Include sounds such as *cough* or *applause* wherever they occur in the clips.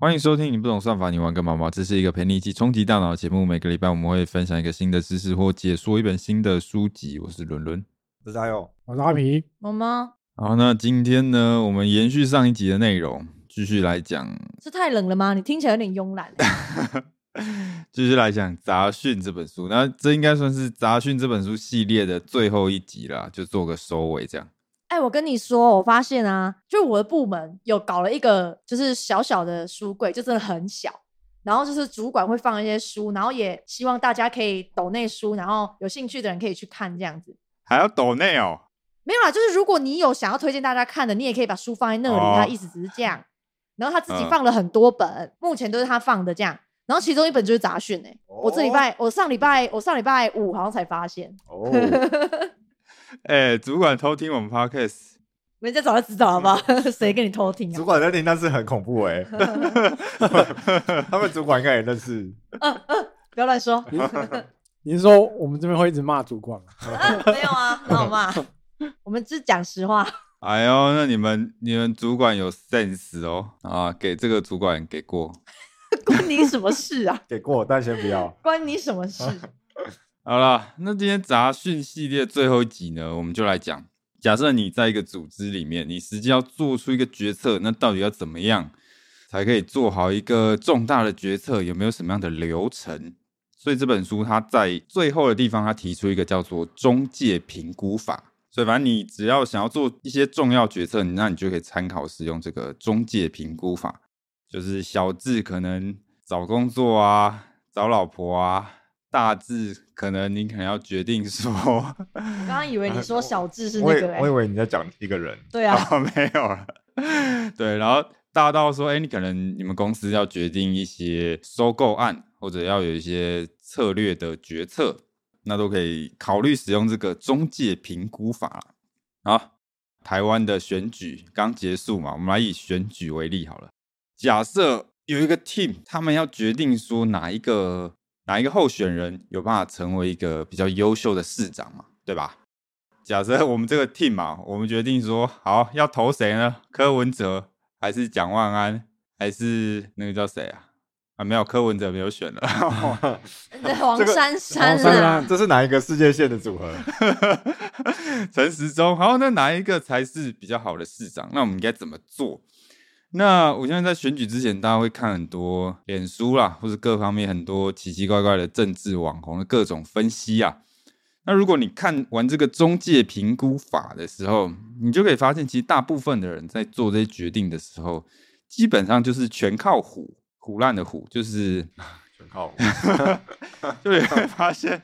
欢迎收听《你不懂算法，你玩个毛毛》。这是一个陪你一起冲击大脑的节目。每个礼拜我们会分享一个新的知识或解说一本新的书籍。我是伦伦。这是阿勇，我是阿皮，毛毛好，那今天呢，我们延续上一集的内容，继续来讲，是太冷了吗？你听起来有点慵懒欸。*laughs* 继续来讲《杂讯》这本书。那这应该算是《杂讯》这本书系列的最后一集啦，就做个收尾这样。哎，我跟你说，我发现啊，就我的部门有搞了一个，就是小小的书柜，就真的很小。然后就是主管会放一些书，然后也希望大家可以抖那书，然后有兴趣的人可以去看这样子。还要抖内哦，没有啦，就是如果你有想要推荐大家看的，你也可以把书放在那里。哦他意思只是这样。然后他自己嗯放了很多本，目前都是他放的这样。然后其中一本就是杂讯哎，我这礼拜，我上礼拜，我上礼拜五好像才发现，哦，哎、主管偷听我们 podcast，人家早就知道好不好？*laughs* *laughs* 谁跟你偷听啊主啊？管在听那是很恐怖哎，*laughs* 他们主管应该也认识，不要乱说。你是说我们这边会一直骂主管吗？啊没有啊，很好骂。我们只讲实话。哎呦，那你们你们主管有 sense 哦啊，给这个主管给过。关你什么事啊？给过，但先不要。关你什么事？好了，那今天杂讯系列最后一集呢，我们就来讲，假设你在一个组织里面，你实际要做出一个决策，那到底要怎么样才可以做好一个重大的决策？有没有什么样的流程？所以这本书它在最后的地方，它提出一个叫做中介评估法。所以反正你只要想要做一些重要决策，那你就可以参考使用这个中介评估法。就是小智可能找工作啊，找老婆啊，大致可能你可能要决定说，我刚刚以为你说小智是 *laughs* 那个、欸，我以为你在讲一个人，对啊，*laughs* 哦，没有了。对，然后大到说，哎、你可能你们公司要决定一些收购案，或者要有一些策略的决策，那都可以考虑使用这个中介评估法啦。好，台湾的选举刚结束嘛，我们来以选举为例好了。假设有一个 team，他们要决定说哪一个哪一个候选人有办法成为一个比较优秀的市长嘛，对吧？假设我们这个 team 嘛，*laughs* 我们决定说好要投谁呢？柯文哲还是蒋万安，还是那个叫谁啊？啊，没有，柯文哲没有选了。*laughs* 黄 *laughs* 这个珊珊黄珊啊珊，这是哪一个世界线的组合？陈时中，好，那哪一个才是比较好的市长？那我们应该怎么做？那我现在在选举之前，大家会看很多脸书啦，或是各方面很多奇奇怪怪的政治网红的各种分析啊。那如果你看完这个中介评估法的时候，你就可以发现，其实大部分的人在做这些决定的时候，基本上就是全靠唬，唬烂的唬，就是 *laughs* 全靠我。*laughs* *laughs* 就你会发现，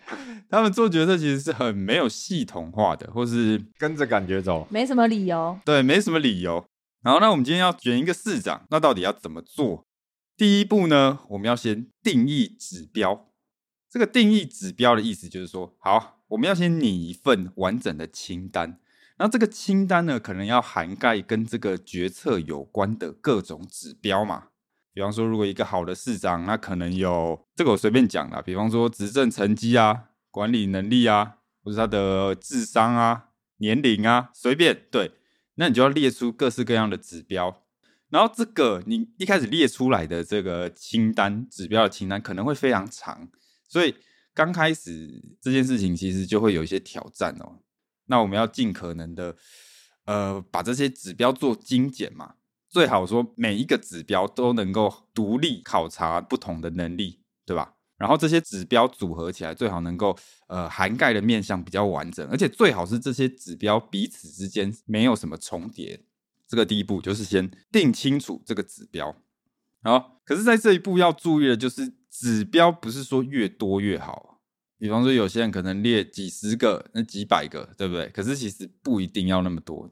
他们做决策其实是很没有系统化的，或是跟着感觉走。没什么理由。对，没什么理由。然后，那我们今天要选一个市长，那到底要怎么做？第一步呢，我们要先定义指标。这个定义指标的意思就是说，好，我们要先拟一份完整的清单。那这个清单呢，可能要涵盖跟这个决策有关的各种指标嘛。比方说，如果一个好的市长，那可能有这个我随便讲啦，比方说执政成绩啊、管理能力啊，或者他的智商啊、年龄啊，随便对。那你就要列出各式各样的指标，然后这个你一开始列出来的这个清单指标的清单可能会非常长，所以刚开始这件事情其实就会有一些挑战哦。那我们要尽可能的呃把这些指标做精简嘛，最好说每一个指标都能够独立考察不同的能力，对吧？然后这些指标组合起来，最好能够呃涵盖的面向比较完整，而且最好是这些指标彼此之间没有什么重叠。这个第一步就是先定清楚这个指标。好，可是在这一步要注意的就是，指标不是说越多越好。比方说，有些人可能列几十个、那几百个，对不对？可是其实不一定要那么多。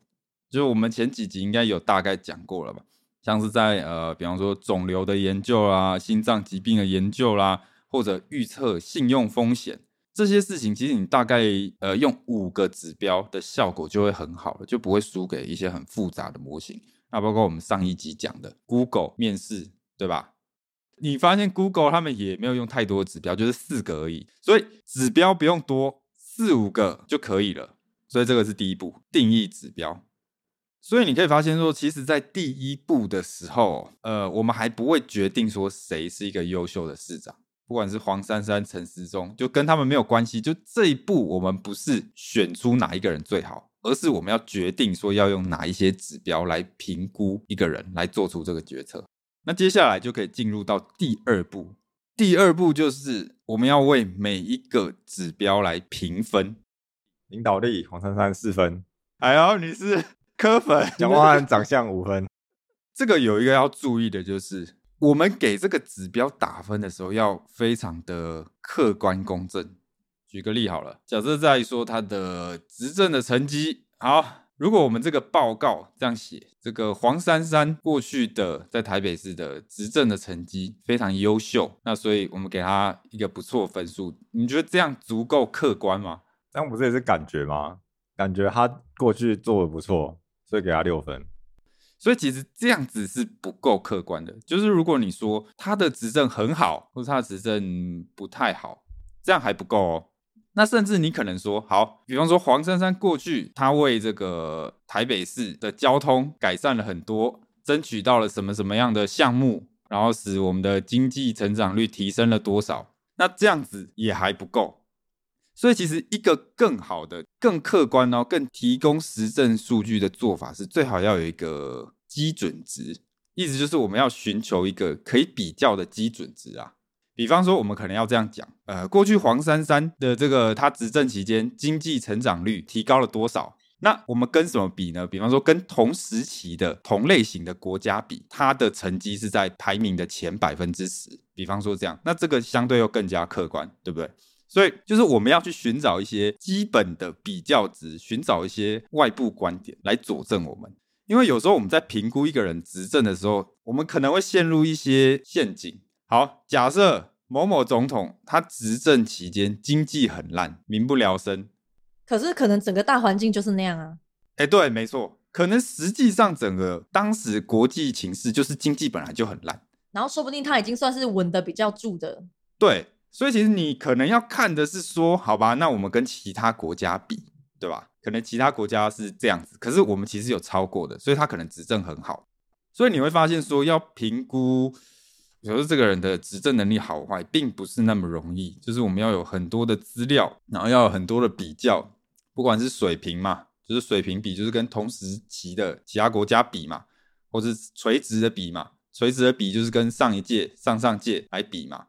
就是我们前几集应该有大概讲过了吧？像是在呃，比方说肿瘤的研究啦、心脏疾病的研究啦，或者预测信用风险这些事情，其实你大概呃用五个指标的效果就会很好了，就不会输给一些很复杂的模型。那包括我们上一集讲的 Google 面试，对吧？你发现 Google 他们也没有用太多指标，就是四个而已，所以指标不用多，四五个就可以了。所以这个是第一步，定义指标。所以你可以发现说，其实，在第一步的时候，呃，我们还不会决定说谁是一个优秀的市长，不管是黄珊珊、陈时中，就跟他们没有关系。就这一步，我们不是选出哪一个人最好，而是我们要决定说要用哪一些指标来评估一个人，来做出这个决策。那接下来就可以进入到第二步。第二步就是我们要为每一个指标来评分。领导力，黄珊珊四分，哎呦，你是科粉，蒋万安长相五分。这个有一个要注意的，就是我们给这个指标打分的时候，要非常的客观公正。举个例好了，假设在说他的执政的成绩，好，如果我们这个报告这样写，这个黄珊珊过去的在台北市的执政的成绩非常优秀，那所以我们给他一个不错分数。你觉得这样足够客观吗？这样不是也是感觉吗？感觉他过去做的不错，所以给他六分。所以其实这样子是不够客观的。就是如果你说他的执政很好，或者他的执政不太好，这样还不够哦。那甚至你可能说，好，比方说黄珊珊过去他为这个台北市的交通改善了很多，争取到了什么什么样的项目，然后使我们的经济成长率提升了多少？那这样子也还不够。所以，其实一个更好的、更客观、哦更提供实证数据的做法是，最好要有一个基准值。意思就是，我们要寻求一个可以比较的基准值啊。比方说，我们可能要这样讲：，呃，过去黄珊珊的这个他执政期间，经济成长率提高了多少？那我们跟什么比呢？比方说，跟同时期的同类型的国家比，它的成绩是在排名的前百分之十。比方说这样，那这个相对又更加客观，对不对？所以，就是我们要去寻找一些基本的比较值，寻找一些外部观点来佐证我们。因为有时候我们在评估一个人执政的时候，我们可能会陷入一些陷阱。好，假设某某总统他执政期间经济很烂，民不聊生。可是，可能整个大环境就是那样啊。哎，对，没错，可能实际上整个当时国际情势就是经济本来就很烂，然后说不定他已经算是稳的比较住的。对。所以其实你可能要看的是说，好吧，那我们跟其他国家比，对吧？可能其他国家是这样子，可是我们其实有超过的，所以他可能执政很好。所以你会发现说，要评估，比如说这个人的执政能力好坏，并不是那么容易。就是我们要有很多的资料，然后要有很多的比较，不管是水平嘛，就是水平比，就是跟同时期的其他国家比嘛，或是垂直的比嘛，垂直的比就是跟上一届、上上届来比嘛。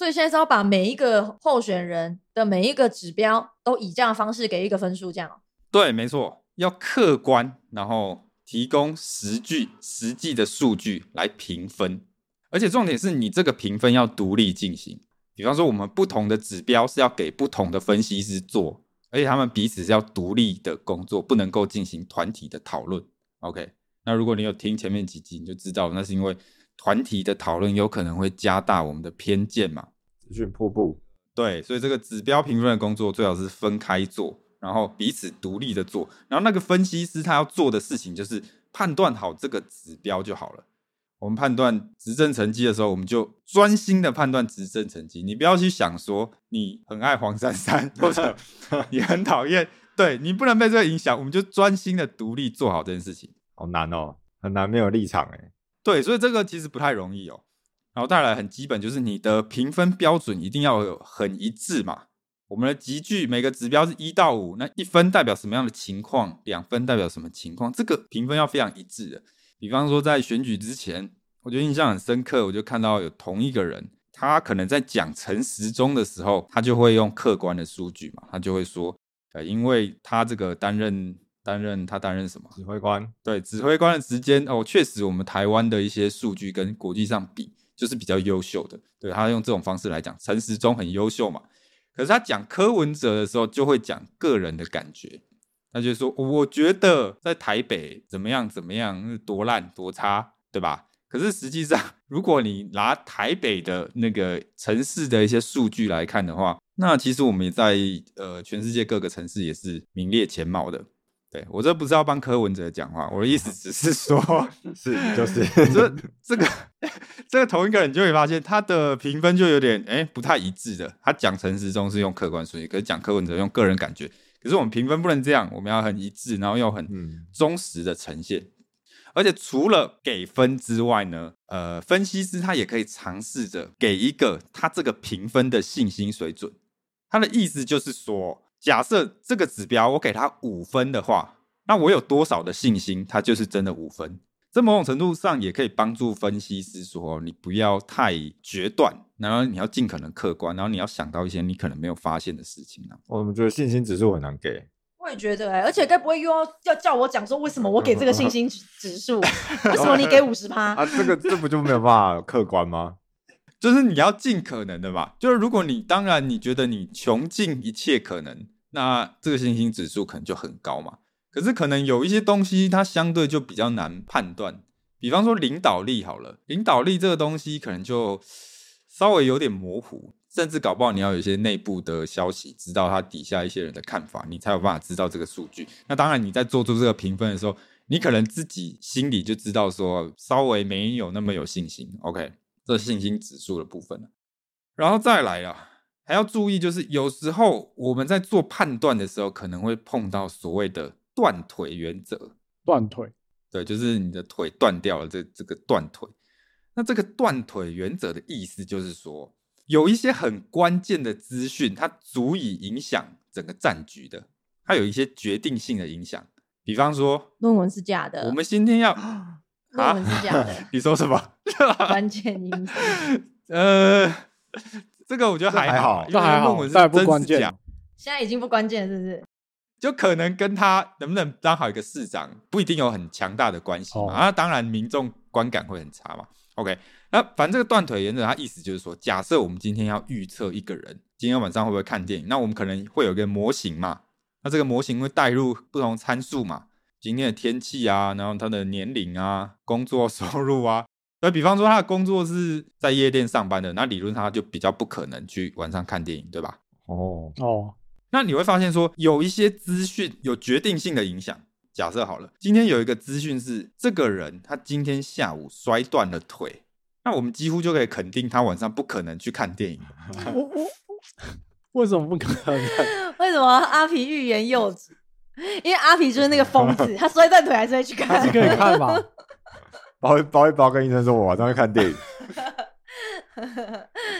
所以现在是要把每一个候选人的每一个指标都以这样的方式给一个分数，这样。对，没错，要客观，然后提供实据、实际的数据来评分，而且重点是你这个评分要独立进行。比方说，我们不同的指标是要给不同的分析师做，而且他们彼此是要独立的工作，不能够进行团体的讨论。OK，那如果你有听前面几集，你就知道那是因为。团体的讨论有可能会加大我们的偏见嘛？资讯瀑布，对，所以这个指标评分的工作最好是分开做，然后彼此独立的做。然后那个分析师他要做的事情就是判断好这个指标就好了。我们判断执政成绩的时候，我们就专心的判断执政成绩。你不要去想说你很爱黄珊珊，或者你很讨厌，对你不能被这个影响。我们就专心的独立做好这件事情。好难哦，很难没有立场哎。对，所以这个其实不太容易哦。然后带来很基本，就是你的评分标准一定要有很一致嘛。我们的集聚每个指标是一到五，那一分代表什么样的情况？两分代表什么情况？这个评分要非常一致的。比方说在选举之前，我觉得印象很深刻，我就看到有同一个人，他可能在讲陈时中的时候，他就会用客观的数据嘛，他就会说，呃，因为他这个担任。担任他担任什么指挥官？对，指挥官的时间哦，确实我们台湾的一些数据跟国际上比，就是比较优秀的。对他用这种方式来讲，陈时中很优秀嘛。可是他讲柯文哲的时候，就会讲个人的感觉，他就说我觉得在台北怎么样怎么样，多烂多差，对吧？可是实际上，*laughs* 如果你拿台北的那个城市的一些数据来看的话，那其实我们也在呃全世界各个城市也是名列前茅的。对我这不是要帮柯文哲讲话，我的意思 *laughs* 只是说，*laughs* 是就是 *laughs* 这这个这个同一个人就会发现他的评分就有点哎不太一致的。他讲陈时中是用客观数据，可是讲柯文哲用个人感觉，可是我们评分不能这样，我们要很一致，然后又很嗯忠实的呈现。而且除了给分之外呢，呃，分析师他也可以尝试着给一个他这个评分的信心水准。他的意思就是说，假设这个指标我给他五分的话，那我有多少的信心，它就是真的五分。这某种程度上也可以帮助分析师说，你不要太决断，然后你要尽可能客观，然后你要想到一些你可能没有发现的事情啊。我们觉得信心指数很难给，我也觉得哎、而且该不会又要要叫我讲说为什么我给这个信心指指数，*laughs* 为什么你给五十趴？啊，这个这不就没有办法客观吗？就是你要尽可能的嘛。就是如果你当然你觉得你穷尽一切可能，那这个信心指数可能就很高嘛。可是可能有一些东西它相对就比较难判断，比方说领导力好了，领导力这个东西可能就稍微有点模糊，甚至搞不好你要有一些内部的消息，知道他底下一些人的看法，你才有办法知道这个数据。那当然你在做出这个评分的时候，你可能自己心里就知道说稍微没有那么有信心。OK，这信心指数的部分了。然后再来啊，还要注意，就是有时候我们在做判断的时候，可能会碰到所谓的断腿原则。断腿，对，就是你的腿断掉了，这这个断腿。那这个断腿原则的意思就是说，有一些很关键的资讯，它足以影响整个战局的，它有一些决定性的影响。比方说，论文是假的，我们今天要论文是假的，*laughs* 你说什么？关键因素。*laughs* 呃，这个我觉得还好，这还好因为这还好论文是这还不关键现在已经不关键了，是不是？就可能跟他能不能当好一个市长不一定有很强大的关系嘛。哦啊，当然民众观感会很差嘛。OK，那反正这个断腿原则，它意思就是说，假设我们今天要预测一个人今天晚上会不会看电影，那我们可能会有一个模型嘛。那这个模型会带入不同参数嘛，今天的天气啊，然后他的年龄啊、工作 *laughs* 收入啊。那比方说他的工作是在夜店上班的，那理论上他就比较不可能去晚上看电影，对吧？哦，哦，那你会发现说，有一些资讯有决定性的影响。假设好了，今天有一个资讯是这个人他今天下午摔断了腿，那我们几乎就可以肯定他晚上不可能去看电影。我我为什么不可能？*laughs* 为什么阿皮欲言又止？因为阿皮就是那个疯子，*laughs* 他摔断腿还是会去看还是。可以看吧？包一包一包跟医生说，我晚上会看电影。*laughs*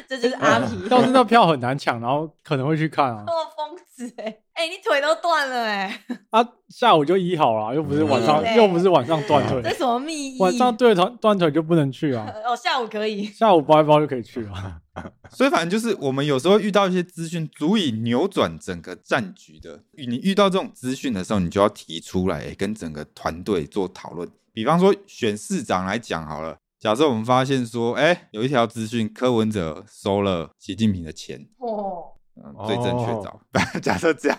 这就是阿皮，*laughs* 但是那票很难抢，然后可能会去看啊。哦，疯子哎、哎、你腿都断了哎、*laughs* 啊，下午就医好了，又不是晚上又不是晚上断腿，这什么秘医？晚上断腿断腿就不能去啊，哦，下午可以。下午包一包就可以去了。*laughs* 所以反正就是我们有时候遇到一些资讯足以扭转整个战局的，你遇到这种资讯的时候，你就要提出来跟整个团队做讨论。比方说选市长来讲好了，假设我们发现说，哎，有一条资讯柯文哲收了习近平的钱，哦，嗯，最正确找。*laughs* 假设这样，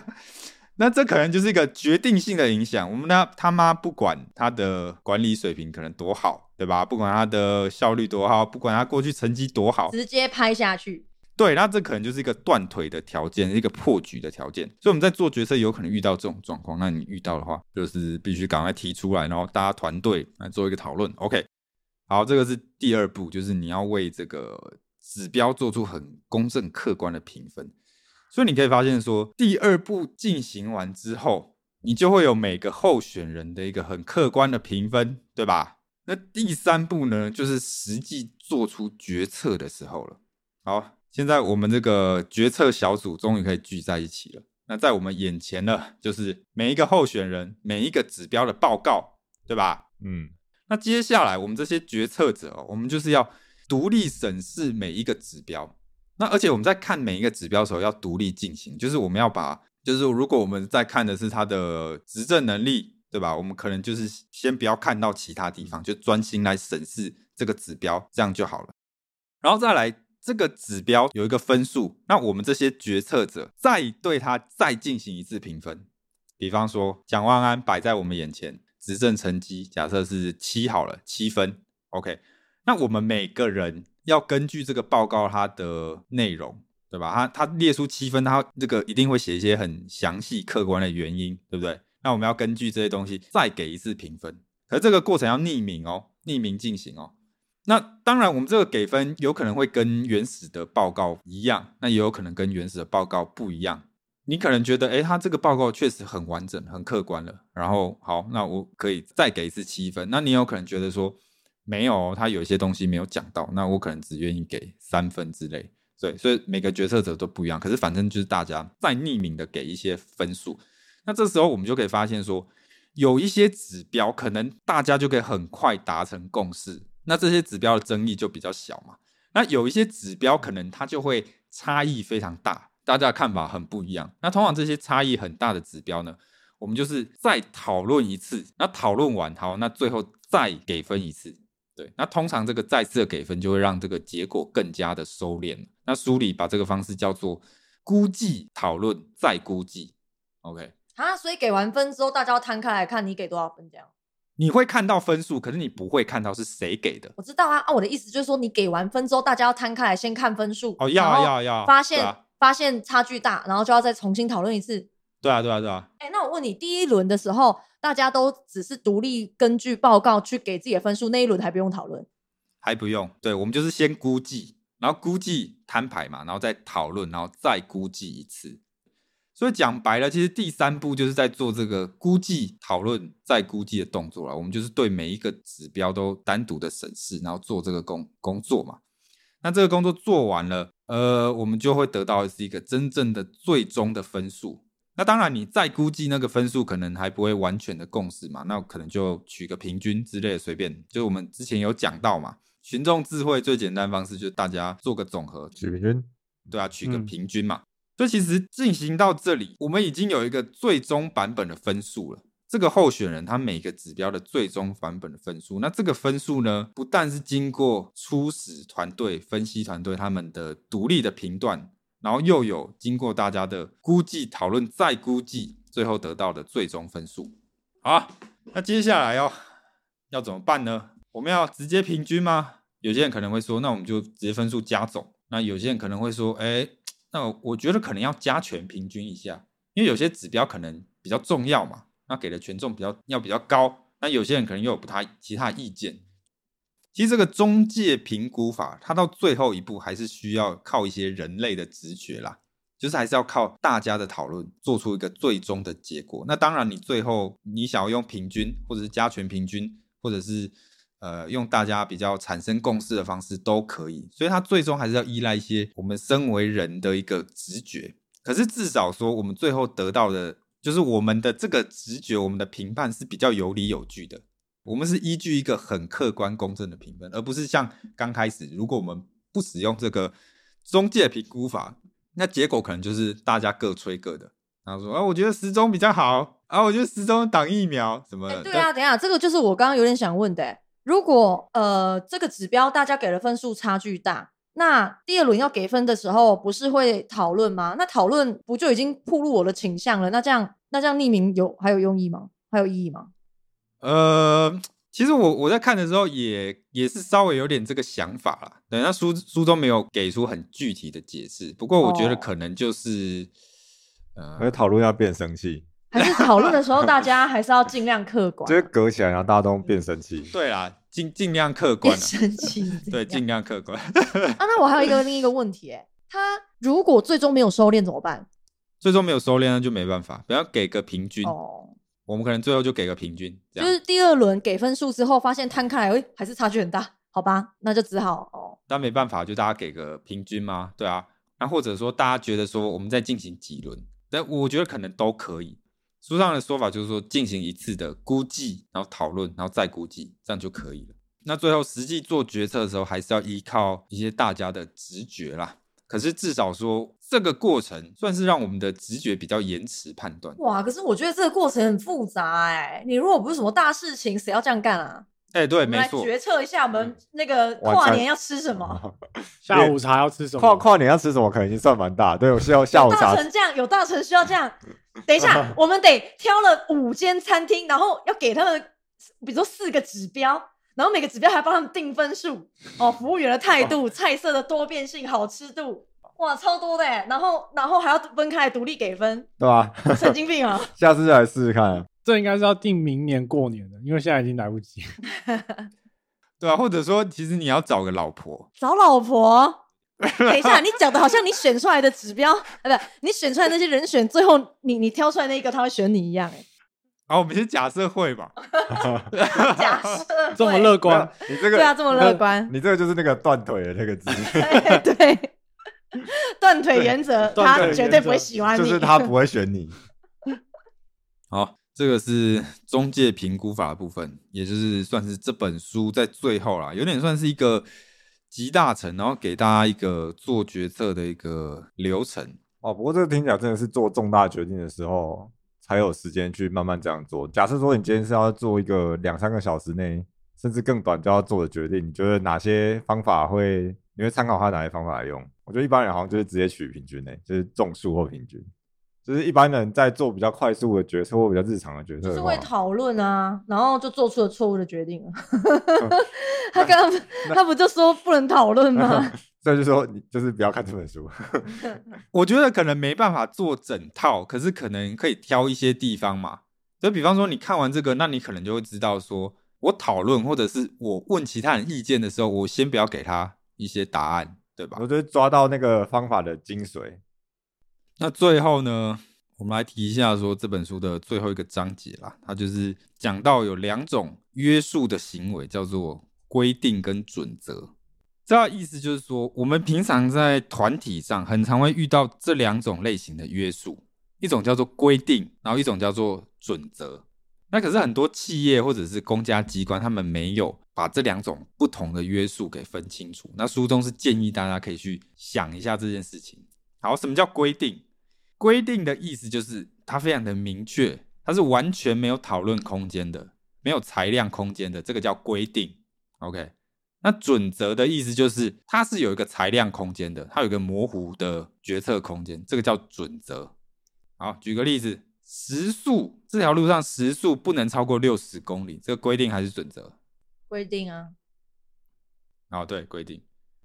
那这可能就是一个决定性的影响。我们呢，他妈不管他的管理水平可能多好，对吧？不管他的效率多好，不管他过去成绩多好，直接拍下去。对，那这可能就是一个断腿的条件，一个破局的条件。所以我们在做决策有可能遇到这种状况。那你遇到的话，就是必须赶快提出来，然后大家团队来做一个讨论。OK，好，这个是第二步，就是你要为这个指标做出很公正客观的评分。所以你可以发现说，第二步进行完之后，你就会有每个候选人的一个很客观的评分，对吧？那第三步呢，就是实际做出决策的时候了。好，现在我们这个决策小组终于可以聚在一起了。那在我们眼前呢，就是每一个候选人每一个指标的报告，对吧？嗯，那接下来我们这些决策者、哦，我们就是要独立审视每一个指标。那而且我们在看每一个指标的时候要独立进行，就是我们要把，就是如果我们在看的是他的执政能力，对吧？我们可能就是先不要看到其他地方，就专心来审视这个指标，这样就好了。然后再来，这个指标有一个分数，那我们这些决策者再对它再进行一次评分。比方说，蒋万安摆在我们眼前，执政成绩假设是七好了，七分，OK。那我们每个人要根据这个报告它的内容，对吧？他他列出七分，他这个一定会写一些很详细客观的原因，对不对？那我们要根据这些东西再给一次评分，可是这个过程要匿名哦，匿名进行哦。那当然，我们这个给分有可能会跟原始的报告一样，那也有可能跟原始的报告不一样。你可能觉得，哎，他这个报告确实很完整、很客观了。然后，好，那我可以再给一次七分。那你有可能觉得说，没有，他有一些东西没有讲到，那我可能只愿意给三分之类。对，所以每个决策者都不一样。可是，反正就是大家再匿名的给一些分数。那这时候我们就可以发现说，有一些指标可能大家就可以很快达成共识。那这些指标的争议就比较小嘛。那有一些指标可能它就会差异非常大。大家的看法很不一样，那通常这些差异很大的指标呢，我们就是再讨论一次，那讨论完好，那最后再给分一次，对，那通常这个再次的给分就会让这个结果更加的收敛。那书里把这个方式叫做估计讨论再估计，OK 啊，所以给完分之后，大家要摊开来看你给多少分这样。你会看到分数，可是你不会看到是谁给的。我知道啊，啊，我的意思就是说，你给完分之后，大家要摊开来先看分数，哦，要要要，发现。发现差距大，然后就要再重新讨论一次。对啊，对啊，对啊。哎，那我问你，第一轮的时候，大家都只是独立根据报告去给自己的分数，那一轮还不用讨论？还不用。对，我们就是先估计，然后估计摊牌嘛，然后再讨论，然后再估计一次。所以讲白了，其实第三步就是在做这个估计、讨论、再估计的动作了。我们就是对每一个指标都单独的审视，然后做这个工工作嘛。那这个工作做完了。呃，我们就会得到的是一个真正的最终的分数。那当然，你再估计那个分数，可能还不会完全的共识嘛。那可能就取个平均之类的，随便。就我们之前有讲到嘛，群众智慧最简单方式就是大家做个总和，取平均。对啊，取个平均嘛。所以其实进行到这里，我们已经有一个最终版本的分数了。这个候选人他每个指标的最终版本的分数，那这个分数呢，不但是经过初始团队分析团队他们的独立的评断，然后又有经过大家的估计讨论再估计，最后得到的最终分数。好，那接下来要要怎么办呢？我们要直接平均吗？有些人可能会说，那我们就直接分数加总。那有些人可能会说，哎，那我觉得可能要加权平均一下，因为有些指标可能比较重要嘛。那给的权重比较要比较高，那有些人可能又有不太其他意见。其实这个中介评估法，它到最后一步还是需要靠一些人类的直觉啦，就是还是要靠大家的讨论，做出一个最终的结果。那当然，你最后你想要用平均，或者是加权平均，或者是呃用大家比较产生共识的方式都可以。所以它最终还是要依赖一些我们身为人的一个直觉。可是至少说，我们最后得到的。就是我们的这个直觉，我们的评判是比较有理有据的。我们是依据一个很客观公正的评分，而不是像刚开始，如果我们不使用这个中介评估法，那结果可能就是大家各吹各的。然后说啊，我觉得时钟比较好啊，我觉得时钟挡疫苗什么？对啊，等一下，这个就是我刚刚有点想问的。如果呃这个指标大家给的分数差距大。那第二轮要给分的时候，不是会讨论吗？那讨论不就已经暴露我的倾向了？那这样，那这样匿名有还有用意吗？还有意义吗？呃，其实我我在看的时候也也是稍微有点这个想法啦。对，那书书中没有给出很具体的解释，不过我觉得可能就是，呃，讨论要变生气。还是讨论的时候，大家 *laughs* 还是要尽量客观。就是隔起来，然后大家都变生气。对啦，尽尽量客观。生气。对，尽量客观。啊，那我还有一个另一个问题，哎，他如果最终没有收敛怎么办？最终没有收敛，那就没办法，不要给个平均。哦。我们可能最后就给个平均。就是第二轮给分数之后，发现摊开来，哎，还是差距很大，好吧？那就只好哦。但没办法，就大家给个平均吗？对啊。那或者说，大家觉得说，我们再进行几轮？但我觉得可能都可以。书上的说法就是说，进行一次的估计，然后讨论，然后再估计，这样就可以了。那最后实际做决策的时候，还是要依靠一些大家的直觉啦。可是至少说，这个过程算是让我们的直觉比较延迟判断。哇，可是我觉得这个过程很复杂哎。你如果不是什么大事情，谁要这样干啊？哎，对，没错。决策一下，我们那个跨年要吃什么？*laughs* 下午茶要吃什么？跨跨年要吃什么？可能已经算蛮大。对我需要下午茶。大成这样，有大成需要这样。*laughs* 等一下，*laughs* 我们得挑了五间餐厅，然后要给他们，比如说四个指标，然后每个指标还帮他们定分数。哦，服务员的态度、菜色的多变性、好吃度，哇，超多的。然后，然后还要分开独立给分，对吧？神经病啊！*laughs* 下次再来试试看。这应该是要定明年过年的，因为现在已经来不及。*laughs* 对啊，或者说，其实你要找个老婆，找老婆，*laughs* 等一下，你讲的好像你选出来的指标，呃，不，你选出来那些人选，最后你你挑出来那一个他会选你一样、哎，好，我们先假设会吧。哎，假设这么会乐观，你这个对啊这么乐观你这个就是那个断腿的那个字，对，*laughs* 断腿原则，他绝对不会喜欢你，就是他不会选你。*laughs* 好，这个是中介评估法的部分，也就是算是这本书在最后啦，有点算是一个集大成，然后给大家一个做决策的一个流程。哦，不过这个听起来真的是做重大决定的时候才有时间去慢慢这样做。假设说你今天是要做一个两三个小时内，甚至更短就要做的决定，你觉得哪些方法会？你会参考他哪些方法来用？我觉得一般人好像就是直接取平均诶，就是中数或平均。就是一般人在做比较快速的决策或比较日常的决策就是会讨论啊，然后就做出了错误的决定。*laughs* 他刚刚他不就说不能讨论吗？*laughs* 所以就说你就是不要看这本书。*laughs* 我觉得可能没办法做整套，可是可能可以挑一些地方嘛。就比方说，你看完这个，那你可能就会知道说，我讨论或者是我问其他人意见的时候，我先不要给他一些答案，对吧我？觉得抓到那个方法的精髓。那最后呢，我们来提一下说这本书的最后一个章节啦，它就是讲到有两种约束的行为，叫做规定跟准则。这意思就是说，我们平常在团体上很常会遇到这两种类型的约束，一种叫做规定，然后一种叫做准则。那可是很多企业或者是公家机关，他们没有把这两种不同的约束给分清楚。那书中是建议大家可以去想一下这件事情。好，什么叫规定？规定的意思就是它非常的明确，它是完全没有讨论空间的，没有裁量空间的，这个叫规定。OK，那准则的意思就是它是有一个裁量空间的，它有一个模糊的决策空间，这个叫准则。好，举个例子，时速这条路上时速不能超过六十公里，这个规定还是准则？规定啊，哦，对，规定。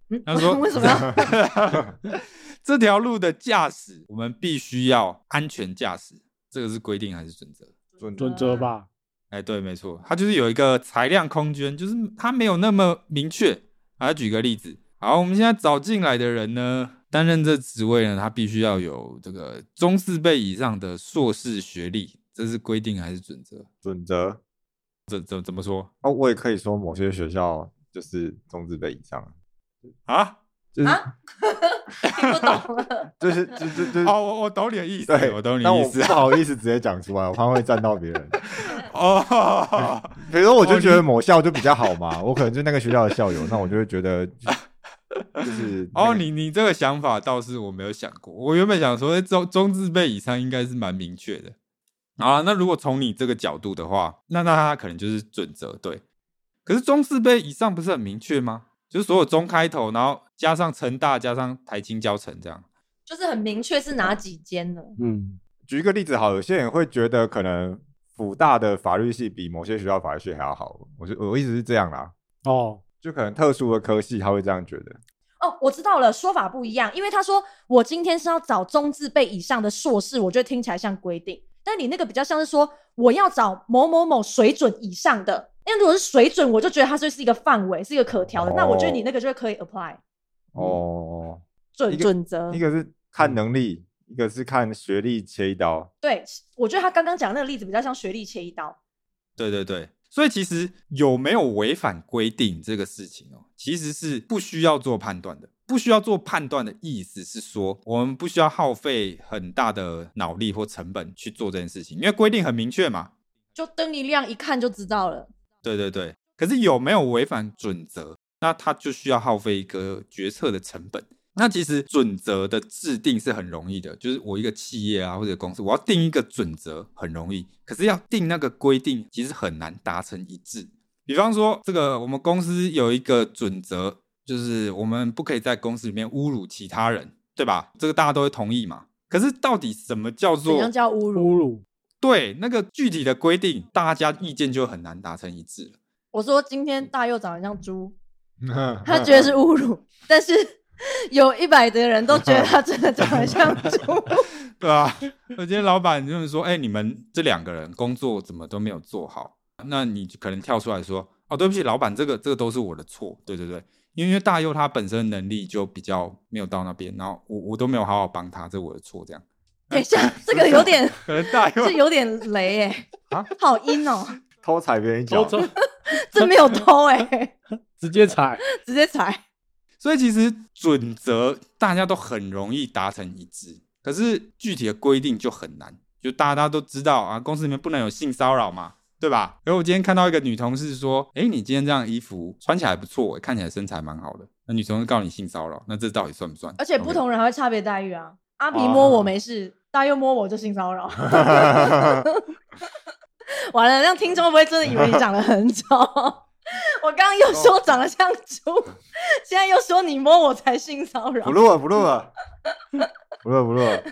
嗯，他说 *laughs* 为什么要？*laughs* 这条路的驾驶，我们必须要安全驾驶，这个是规定还是准则？准准则吧？哎，对，没错，它就是有一个裁量空间，就是它没有那么明确。啊，举个例子，好，我们现在找进来的人呢，担任这职位呢，他必须要有这个中四辈以上的硕士学历，这是规定还是准则？准则怎怎怎么说哦，我也可以说某些学校就是中四辈以上，啊？就是、啊 *laughs* 听不懂了。就是就就就是哦，我我懂你的意思，对，我懂你的意思不好意思直接讲出来，我怕会占到别人。*laughs* 哦。*laughs* 比如说，我就觉得某校就比较好嘛，我可能就那个学校的校友，那我就会觉得 *laughs* 是哦，你你这个想法倒是我没有想过。我原本想说，哎中中字辈以上应该是蛮明确的。好啊，那如果从你这个角度的话，那那它可能就是准则对。可是中字辈以上不是很明确吗？就是所有中开头，然后加上成大，加上台青交城这样。就是很明确是哪几间的。嗯，举一个例子好，有些人会觉得可能辅大的法律系比某些学校法律系还要好，我就我一直是这样啦，哦，就可能特殊的科系他会这样觉得。哦，我知道了，说法不一样，因为他说我今天是要找中字辈以上的硕士，我觉得听起来像规定，但你那个比较像是说我要找某某某水准以上的，因为如果是水准，我就觉得它就是一个范围，是一个可调的，那我觉得你那个就可以 apply 哦，准准则一。个是看能力，一个是看学历切一刀。对，我觉得他刚刚讲那个例子比较像学历切一刀。对对对，所以其实有没有违反规定这个事情哦，其实是不需要做判断的。不需要做判断的意思是说，我们不需要耗费很大的脑力或成本去做这件事情，因为规定很明确嘛。就灯一亮，一看就知道了。对对对，可是有没有违反准则，那它就需要耗费一个决策的成本。那其实准则的制定是很容易的，就是我一个企业啊或者公司，我要定一个准则很容易，可是要定那个规定其实很难达成一致。比方说，这个我们公司有一个准则，就是我们不可以在公司里面侮辱其他人，对吧？这个大家都会同意嘛。可是到底什么叫怎做样叫侮辱？侮辱，对那个具体的规定，大家意见就很难达成一致了。我说今天大佑长得像猪，*laughs* 他他觉得是侮辱，但是 *laughs* 有一百的人都觉得他真的长得像猪。*laughs* 对啊，我今天老板就是说，哎、你们这两个人工作怎么都没有做好，那你可能跳出来说，哦，对不起，老板，这个这个都是我的错，对对对，因为大佑他本身能力就比较没有到那边，然后我我都没有好好帮他，这我的错，这样。等一下，这个有点，可能大佑这有点雷哎、啊？好阴哦、偷踩别人一脚 *laughs* 这没有偷哎、直接踩，直接踩。所以其实准则大家都很容易达成一致，可是具体的规定就很难。就大家都知道啊，公司里面不能有性骚扰嘛，对吧？然后我今天看到一个女同事说：“哎，你今天这样衣服穿起来不错，看起来身材蛮好的。”那女同事告你性骚扰，那这到底算不算？而且不同人还会差别待遇啊。阿皮哦摸我没事，大佑摸我就性骚扰。*laughs* *laughs* 完了，让听众会不会真的以为你长得很丑？*laughs* 我刚刚又说长得像猪，*laughs* 现在又说你摸我才性骚扰不。录了，不录了，*laughs* 不录了，不录了。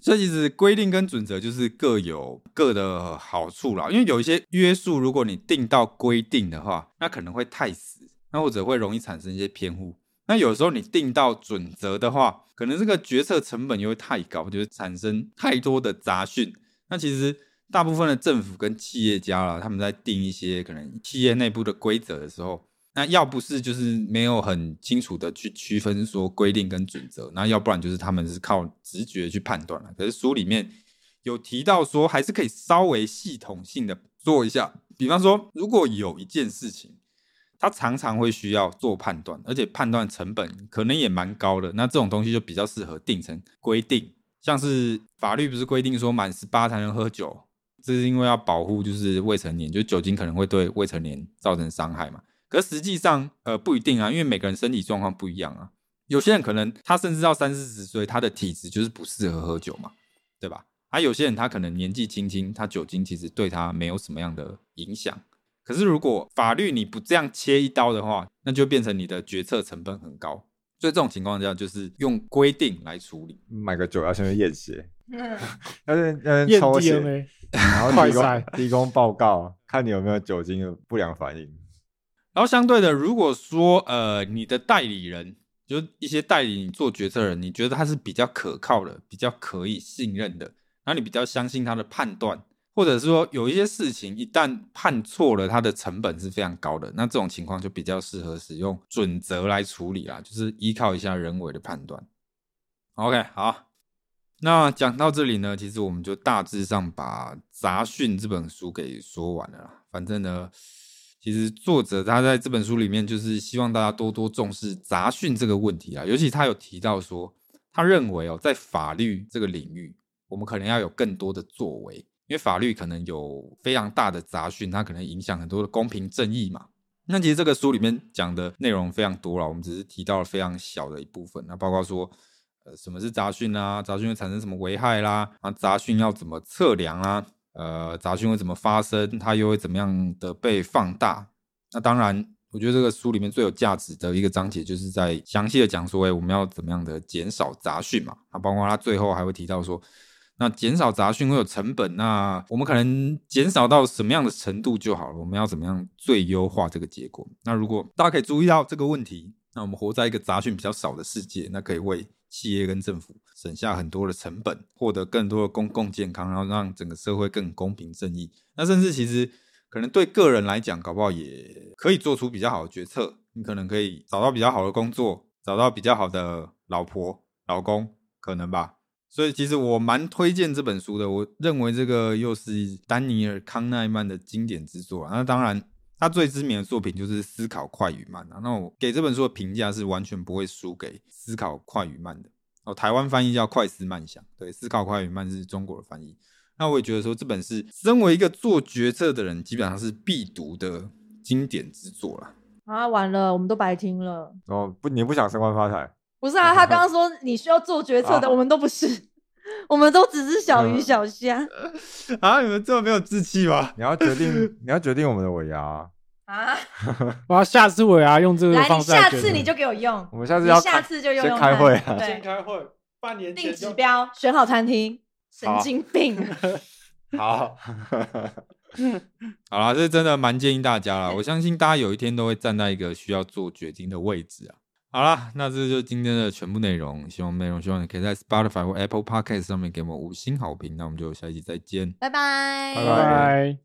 所以其实规定跟准则就是各有各的好处啦，因为有一些约束，如果你定到规定的话，那可能会太死，那或者会容易产生一些偏误。那有时候你定到准则的话，可能这个决策成本又会太高，就是产生太多的杂讯。那其实大部分的政府跟企业家啦，他们在定一些可能企业内部的规则的时候，那要不是就是没有很清楚的去区分说规定跟准则，那要不然就是他们是靠直觉去判断了。可是书里面有提到说，还是可以稍微系统性的做一下。比方说，如果有一件事情，它常常会需要做判断，而且判断成本可能也蛮高的，那这种东西就比较适合定成规定。像是法律不是规定说满十八才能喝酒，这是因为要保护就是未成年，就酒精可能会对未成年造成伤害嘛。可实际上，呃，不一定啊，因为每个人身体状况不一样啊。有些人可能他甚至到三四十岁，他的体质就是不适合喝酒嘛，对吧？还、有些人他可能年纪轻轻，他酒精其实对他没有什么样的影响。可是如果法律你不这样切一刀的话，那就变成你的决策成本很高。所以这种情况下，就是用规定来处理。买个酒要先去验血，嗯 *laughs* 要先要先验抽血然后提供提供报告，看你有没有酒精的不良反应。然后相对的，如果说呃你的代理人，就是一些代理你做决策人，你觉得他是比较可靠的，比较可以信任的，然后你比较相信他的判断，或者是说有一些事情一旦判错了，它的成本是非常高的，那这种情况就比较适合使用准则来处理啦，就是依靠一下人为的判断。OK，好，那讲到这里呢，其实我们就大致上把《杂讯》这本书给说完了啦。反正呢，其实作者他在这本书里面就是希望大家多多重视杂讯这个问题啊，尤其他有提到说，他认为哦，在法律这个领域，我们可能要有更多的作为，因为法律可能有非常大的杂讯，它可能影响很多的公平正义嘛。那其实这个书里面讲的内容非常多了，我们只是提到了非常小的一部分，那包括说。呃，什么是杂讯啊？杂讯会产生什么危害啦？啊，杂讯要怎么测量啊？呃，杂讯会怎么发生？它又会怎么样的被放大？那当然，我觉得这个书里面最有价值的一个章节，就是在详细的讲说，哎，我们要怎么样的减少杂讯嘛？啊，包括它最后还会提到说，那减少杂讯会有成本，那我们可能减少到什么样的程度就好了？我们要怎么样最优化这个结果？那如果大家可以注意到这个问题，那我们活在一个杂讯比较少的世界，那可以为企业跟政府省下很多的成本，获得更多的公共健康，然后让整个社会更公平正义。那甚至其实可能对个人来讲，搞不好也可以做出比较好的决策。你可能可以找到比较好的工作，找到比较好的老婆、老公，可能吧。所以其实我蛮推荐这本书的。我认为这个又是丹尼尔·康奈曼的经典之作啊。那当然，他最知名的作品就是《思考快与慢》啊。那我给这本书的评价是完全不会输给《思考快与慢》的。哦，台湾翻译叫《快思慢想》，对，《思考快与慢》是中国的翻译。那我也觉得说，这本是身为一个做决策的人，基本上是必读的经典之作啦。啊，完了，我们都白听了。哦，不，你不想升官发财？不是啊，他刚刚说你需要做决策的，啊我们都不是，*laughs* 我们都只是小鱼小虾 *laughs* 啊，你们这么没有志气吗？你要决定，*laughs* 你要决定我们的尾牙啊。啊！我要下次我也要用这个来，你方式来决定下次你就给我用，我们下次要开下次就用先用看开会啊对，开会，半年定指标，选好餐厅，神好经病。好。好啦，这真的蛮建议大家啦。我相信大家有一天都会站在一个需要做决定的位置啊。好啦，那这就是今天的全部内容。希望内容希望你可以在 Spotify 或 Apple Podcast 上面给我们五星好评。那我们就下一期再见。拜拜，拜拜拜。